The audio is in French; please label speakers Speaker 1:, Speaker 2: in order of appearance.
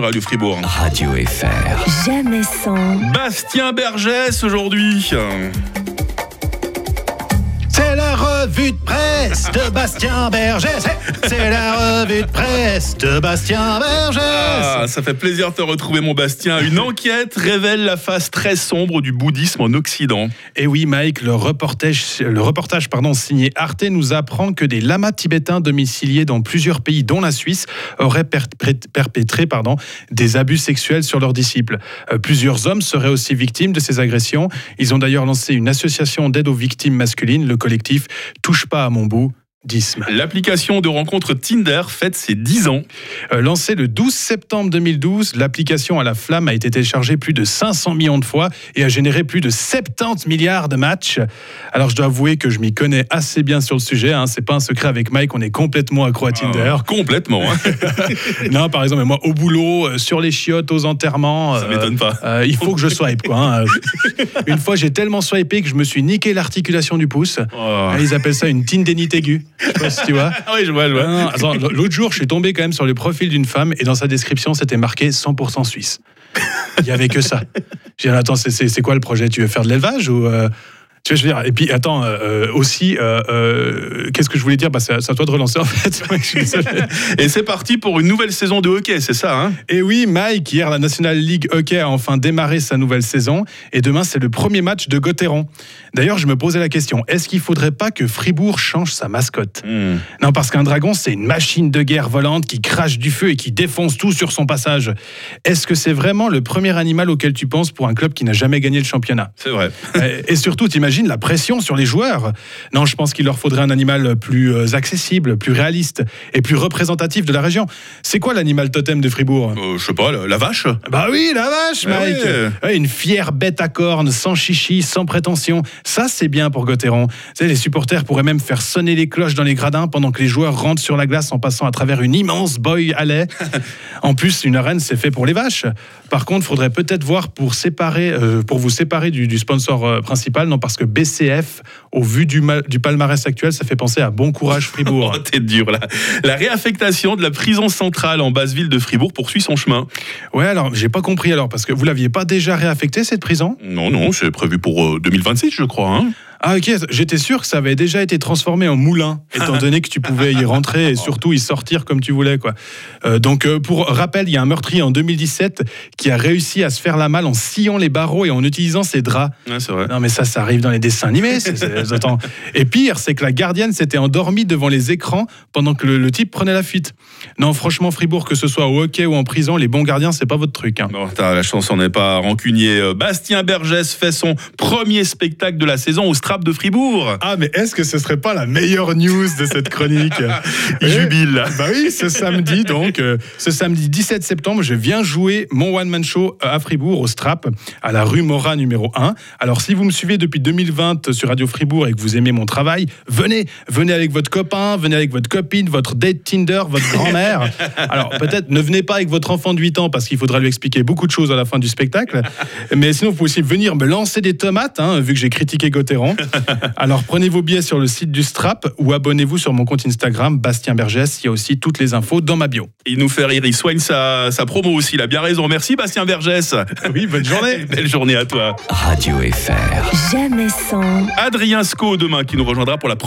Speaker 1: Radio Fribourg.
Speaker 2: Radio FR.
Speaker 3: Jamais sans.
Speaker 1: Bastien Bergès aujourd'hui.
Speaker 4: C'est la revue de presse de Bastien Bergès. C'est la revue de presse de Bastien Bergès.
Speaker 1: Ah, ça fait plaisir de te retrouver mon Bastien. Une enquête révèle la face très sombre du bouddhisme en Occident.
Speaker 4: Et oui, Mike, le reportage, le reportage pardon, signé Arte nous apprend que des lamas tibétains domiciliés dans plusieurs pays, dont la Suisse, auraient per- per- perpétré pardon, des abus sexuels sur leurs disciples. Euh, plusieurs hommes seraient aussi victimes de ces agressions. Ils ont d'ailleurs lancé une association d'aide aux victimes masculines, le collectif Touche pas à mon bout.
Speaker 1: L'application de rencontre Tinder fête ses 10 ans.
Speaker 4: Euh, lancée le 12 septembre 2012, l'application à la flamme a été téléchargée plus de 500 millions de fois et a généré plus de 70 milliards de matchs. Alors je dois avouer que je m'y connais assez bien sur le sujet. Hein. C'est pas un secret avec Mike, on est complètement accro à Tinder.
Speaker 1: Ah, complètement. hein.
Speaker 4: non, par exemple, moi au boulot, euh, sur les chiottes, aux enterrements.
Speaker 1: Ça
Speaker 4: euh,
Speaker 1: m'étonne pas.
Speaker 4: euh, il faut que je swipe. Quoi, hein. Une fois, j'ai tellement swipé que je me suis niqué l'articulation du pouce.
Speaker 1: Oh.
Speaker 4: Ils appellent ça une tendinite aiguë. Je sais pas si tu vois.
Speaker 1: Oui, je vois, je vois.
Speaker 4: L'autre jour, je suis tombé quand même sur le profil d'une femme et dans sa description, c'était marqué 100% suisse. Il y avait que ça. J'ai dit, attends, c'est quoi le projet? Tu veux faire de l'élevage ou euh, tu vois, je veux dire, et puis attends, euh, euh, aussi, euh, qu'est-ce que je voulais dire? Bah, C'est à toi de relancer en fait.
Speaker 1: Et c'est parti pour une nouvelle saison de hockey, c'est ça hein?
Speaker 4: Et oui, Mike, hier, la National League Hockey a enfin démarré sa nouvelle saison. Et demain, c'est le premier match de Gauthieron. D'ailleurs, je me posais la question est-ce qu'il faudrait pas que Fribourg change sa mascotte?
Speaker 1: Hmm.
Speaker 4: Non, parce qu'un dragon, c'est une machine de guerre volante qui crache du feu et qui défonce tout sur son passage. Est-ce que c'est vraiment le premier animal auquel tu penses pour un club qui n'a jamais gagné le championnat?
Speaker 1: C'est vrai.
Speaker 4: Et surtout, t'imagines la pression sur les joueurs Non, je pense qu'il leur faudrait un animal plus euh, accessible, plus réaliste et plus représentatif de la région. C'est quoi l'animal totem de Fribourg?
Speaker 1: Euh, je sais pas, la, la vache
Speaker 4: bah oui, la vache,
Speaker 1: Ah
Speaker 4: Mike
Speaker 1: ouais.
Speaker 4: Ouais, Une fière bête à cornes, sans chichi, sans prétention. Ça, c'est bien pour Gauthieron. Les supporters pourraient même faire sonner les cloches dans les gradins pendant que les joueurs rentrent sur la glace en passant à travers une immense boy allée. en plus, une arène, c'est fait pour les vaches. Par contre, faudrait peut-être voir pour, séparer, euh, pour vous séparer du, du sponsor euh, principal. Non, parce que BCF, au vu du, ma- du palmarès actuel, ça fait penser à Bon Courage Fribourg.
Speaker 1: Oh, t'es dur là. La réaffectation de la prison centrale en basse ville de Fribourg poursuit son chemin.
Speaker 4: ouais, alors, j'ai pas compris alors, parce que vous l'aviez pas déjà réaffecté, cette prison?
Speaker 1: Non, non, c'est prévu pour euh, 2026, je crois. hein.
Speaker 4: Ah ok, j'étais sûr que ça avait déjà été transformé en moulin, étant donné que tu pouvais y rentrer et surtout y sortir comme tu voulais. quoi. Euh, donc euh, pour rappel, il y a un meurtrier en 2017 qui a réussi à se faire la malle en sciant les barreaux et en utilisant ses draps.
Speaker 1: Ouais, c'est vrai.
Speaker 4: Non mais ça, ça arrive dans les dessins animés. c'est- c'est- attends. Et pire, c'est que la gardienne s'était endormie devant les écrans pendant que le, le type prenait la fuite. Non, franchement, Fribourg, que ce soit au hockey ou en prison, les bons gardiens, c'est pas votre truc. hein.
Speaker 1: Non, t'as la chance, on n'est pas rancunier. Euh, Bastien Bergès fait son premier spectacle de la saison au De Fribourg.
Speaker 4: Ah, mais est-ce que ce serait pas la meilleure news de cette chronique
Speaker 1: Il jubile.
Speaker 4: Bah oui, ce samedi, donc, euh, ce samedi 17 septembre, je viens jouer mon one-man show à Fribourg, au Strap, à la rue Morat numéro 1. Alors, si vous me suivez depuis 2020 sur Radio Fribourg et que vous aimez mon travail, venez, venez avec votre copain, venez avec votre copine, votre date Tinder, votre grand-mère. Alors, peut-être ne venez pas avec votre enfant de 8 ans parce qu'il faudra lui expliquer beaucoup de choses à la fin du spectacle. Mais sinon, vous pouvez aussi venir me lancer des tomates, hein, vu que j'ai critiqué Gauthieron. Alors, prenez vos billets sur le site du Strap ou abonnez-vous sur mon compte Instagram, Bastien Bergès. Il y a aussi toutes les infos dans ma bio.
Speaker 1: Il nous fait rire, il soigne sa, sa promo aussi, il a bien raison. Merci Bastien Bergès.
Speaker 4: Oui, bonne journée.
Speaker 1: Belle journée à toi.
Speaker 2: Radio FR.
Speaker 3: Jamais sans.
Speaker 1: Adrien Sco demain qui nous rejoindra pour la